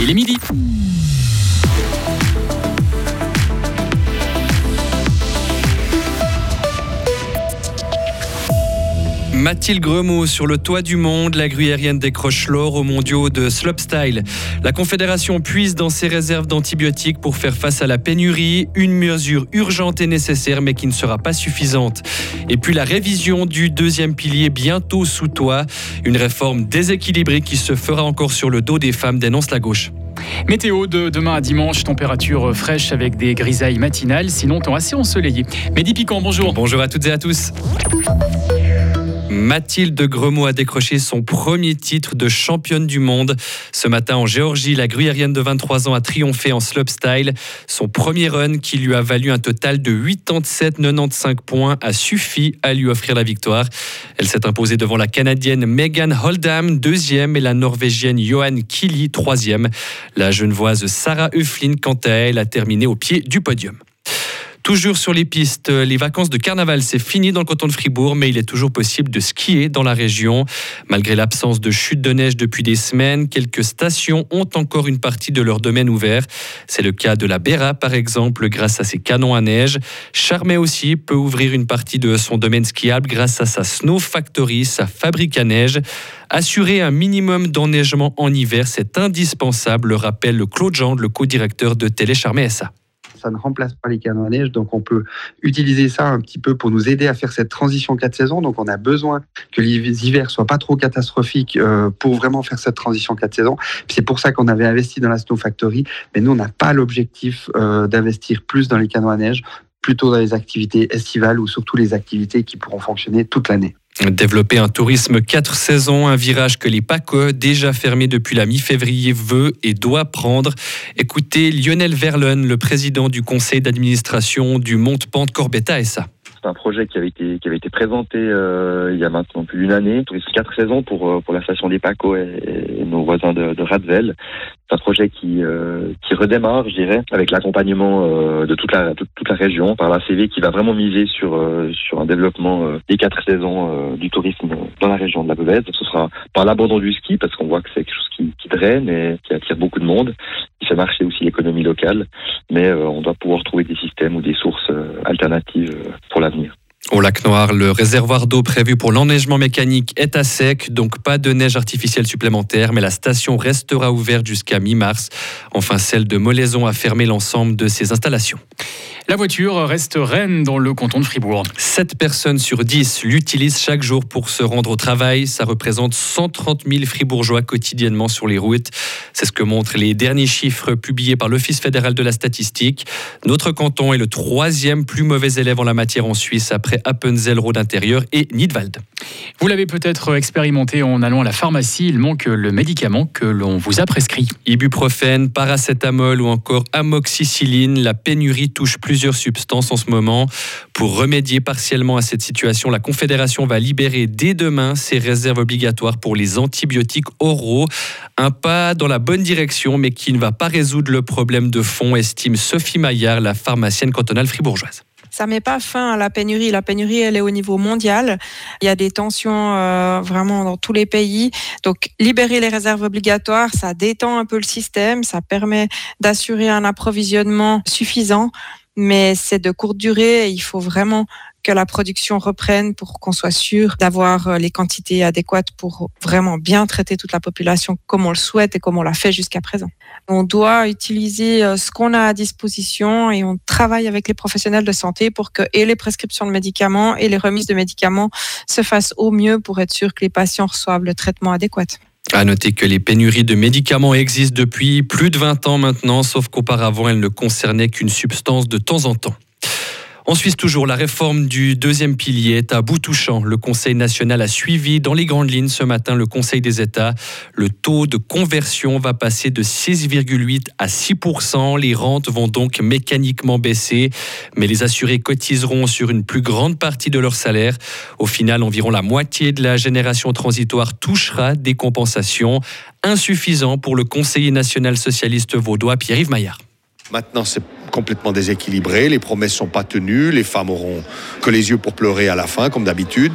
Il est midi. Mathilde Gremaud sur le toit du monde, la gruyérienne décroche l'or aux mondiaux de slopestyle. La Confédération puise dans ses réserves d'antibiotiques pour faire face à la pénurie, une mesure urgente et nécessaire mais qui ne sera pas suffisante. Et puis la révision du deuxième pilier bientôt sous toit, une réforme déséquilibrée qui se fera encore sur le dos des femmes, dénonce la gauche. Météo de demain à dimanche, température fraîche avec des grisailles matinales, sinon temps assez ensoleillé. Mehdi Piquant, bonjour. Bonjour à toutes et à tous. Mathilde Gremaud a décroché son premier titre de championne du monde. Ce matin en Géorgie, la gruyérienne de 23 ans a triomphé en slopestyle. Son premier run, qui lui a valu un total de 87-95 points, a suffi à lui offrir la victoire. Elle s'est imposée devant la Canadienne Megan Holdam, deuxième, et la Norvégienne Johan Kili, troisième. La Genevoise Sarah Euflin, quant à elle, a terminé au pied du podium. Toujours sur les pistes, les vacances de carnaval, c'est fini dans le canton de Fribourg, mais il est toujours possible de skier dans la région. Malgré l'absence de chute de neige depuis des semaines, quelques stations ont encore une partie de leur domaine ouvert. C'est le cas de la Béra, par exemple, grâce à ses canons à neige. Charmey aussi peut ouvrir une partie de son domaine skiable grâce à sa Snow Factory, sa fabrique à neige. Assurer un minimum d'enneigement en hiver, c'est indispensable, le rappelle Claude Jean, le co-directeur de Télé Charmey SA ça ne remplace pas les canons à neige. Donc, on peut utiliser ça un petit peu pour nous aider à faire cette transition quatre saisons. Donc, on a besoin que les hivers soient pas trop catastrophiques euh, pour vraiment faire cette transition quatre saisons. C'est pour ça qu'on avait investi dans la Snow Factory. Mais nous, on n'a pas l'objectif euh, d'investir plus dans les canons à neige, plutôt dans les activités estivales ou surtout les activités qui pourront fonctionner toute l'année. Développer un tourisme quatre saisons, un virage que les PACO, déjà fermés depuis la mi-février, veut et doit prendre. Écoutez Lionel Verlon, le président du conseil d'administration du Monte-Pente Corbetta ça. C'est un projet qui avait été qui avait été présenté euh, il y a maintenant plus d'une année. Tourisme quatre saisons pour euh, pour la station des Paco et, nos voisins de, de Radvel. C'est un projet qui euh, qui redémarre, je dirais, avec l'accompagnement euh, de toute la toute, toute, la région par la CV qui va vraiment miser sur euh, sur un développement des quatre saisons du tourisme dans la région de la Beuvèze. Ce sera par l'abandon du ski parce qu'on voit que c'est quelque chose qui, qui draine et qui attire beaucoup de monde, fait marcher aussi l'économie locale, mais on doit pouvoir trouver des systèmes ou des sources alternatives pour l'avenir. Au lac Noir, le réservoir d'eau prévu pour l'enneigement mécanique est à sec, donc pas de neige artificielle supplémentaire, mais la station restera ouverte jusqu'à mi-mars. Enfin, celle de Molaison a fermé l'ensemble de ses installations. La voiture reste reine dans le canton de Fribourg. 7 personnes sur 10 l'utilisent chaque jour pour se rendre au travail. Ça représente 130 000 fribourgeois quotidiennement sur les routes. C'est ce que montrent les derniers chiffres publiés par l'Office fédéral de la statistique. Notre canton est le troisième plus mauvais élève en la matière en Suisse après Appenzell, Rhône intérieur et Nidwald. Vous l'avez peut-être expérimenté en allant à la pharmacie. Il manque le médicament que l'on vous a prescrit. Ibuprofène, paracétamol ou encore amoxicilline. La pénurie touche plus plusieurs substances en ce moment. Pour remédier partiellement à cette situation, la Confédération va libérer dès demain ses réserves obligatoires pour les antibiotiques oraux. Un pas dans la bonne direction, mais qui ne va pas résoudre le problème de fond, estime Sophie Maillard, la pharmacienne cantonale fribourgeoise ça met pas fin à la pénurie. La pénurie, elle est au niveau mondial. Il y a des tensions euh, vraiment dans tous les pays. Donc, libérer les réserves obligatoires, ça détend un peu le système, ça permet d'assurer un approvisionnement suffisant mais c'est de courte durée et il faut vraiment que la production reprenne pour qu'on soit sûr d'avoir euh, les quantités adéquates pour vraiment bien traiter toute la population comme on le souhaite et comme on l'a fait jusqu'à présent. On doit utiliser euh, ce qu'on a à disposition et on travaille avec les professionnels de santé pour que et les prescriptions de médicaments et les remises de médicaments se fassent au mieux pour être sûr que les patients reçoivent le traitement adéquat. À noter que les pénuries de médicaments existent depuis plus de 20 ans maintenant, sauf qu'auparavant elles ne concernaient qu'une substance de temps en temps. En Suisse toujours, la réforme du deuxième pilier est à bout touchant. Le Conseil national a suivi dans les grandes lignes ce matin le Conseil des États. Le taux de conversion va passer de 6,8 à 6 Les rentes vont donc mécaniquement baisser, mais les assurés cotiseront sur une plus grande partie de leur salaire. Au final, environ la moitié de la génération transitoire touchera des compensations, insuffisant pour le conseiller national socialiste vaudois Pierre-Yves Maillard. Maintenant, c'est complètement déséquilibré, les promesses sont pas tenues, les femmes auront que les yeux pour pleurer à la fin, comme d'habitude,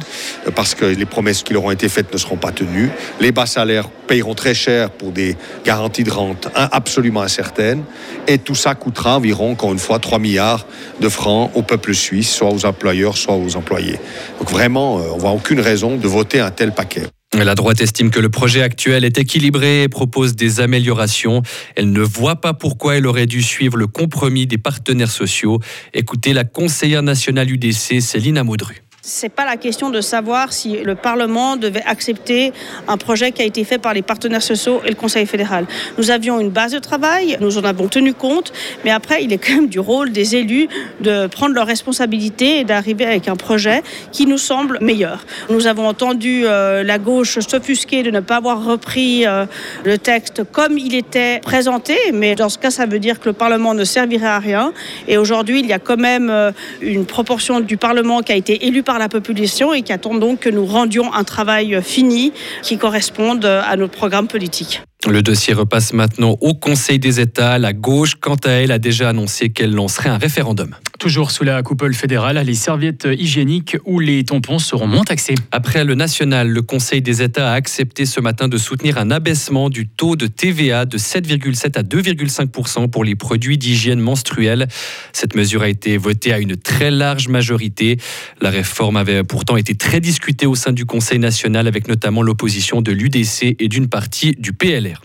parce que les promesses qui leur ont été faites ne seront pas tenues. Les bas salaires payeront très cher pour des garanties de rente absolument incertaines, et tout ça coûtera environ, encore une fois, 3 milliards de francs au peuple suisse, soit aux employeurs, soit aux employés. Donc vraiment, euh, on voit aucune raison de voter un tel paquet. La droite estime que le projet actuel est équilibré et propose des améliorations. Elle ne voit pas pourquoi elle aurait dû suivre le compromis des partenaires sociaux. Écoutez la conseillère nationale UDC, Céline Amaudru. C'est pas la question de savoir si le Parlement devait accepter un projet qui a été fait par les partenaires sociaux et le Conseil fédéral. Nous avions une base de travail, nous en avons tenu compte, mais après, il est quand même du rôle des élus de prendre leurs responsabilités et d'arriver avec un projet qui nous semble meilleur. Nous avons entendu euh, la gauche s'offusquer de ne pas avoir repris euh, le texte comme il était présenté, mais dans ce cas, ça veut dire que le Parlement ne servirait à rien. Et aujourd'hui, il y a quand même euh, une proportion du Parlement qui a été élue par la population et qui attend donc que nous rendions un travail fini qui corresponde à notre programme politique. Le dossier repasse maintenant au Conseil des États. La gauche, quant à elle, a déjà annoncé qu'elle lancerait un référendum. Toujours sous la coupole fédérale, les serviettes hygiéniques ou les tampons seront moins taxés. Après le national, le Conseil des États a accepté ce matin de soutenir un abaissement du taux de TVA de 7,7 à 2,5% pour les produits d'hygiène menstruelle. Cette mesure a été votée à une très large majorité. La réforme avait pourtant été très discutée au sein du Conseil national avec notamment l'opposition de l'UDC et d'une partie du PLR.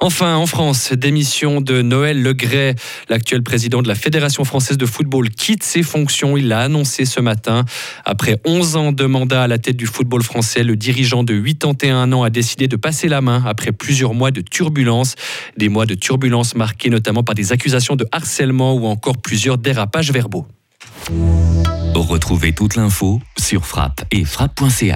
Enfin, en France, démission de Noël Legret, l'actuel président de la Fédération française de football, quitte ses fonctions. Il l'a annoncé ce matin. Après 11 ans de mandat à la tête du football français, le dirigeant de 81 ans a décidé de passer la main après plusieurs mois de turbulence. Des mois de turbulence marqués notamment par des accusations de harcèlement ou encore plusieurs dérapages verbaux. Retrouvez toute l'info sur frappe et frappe.ch.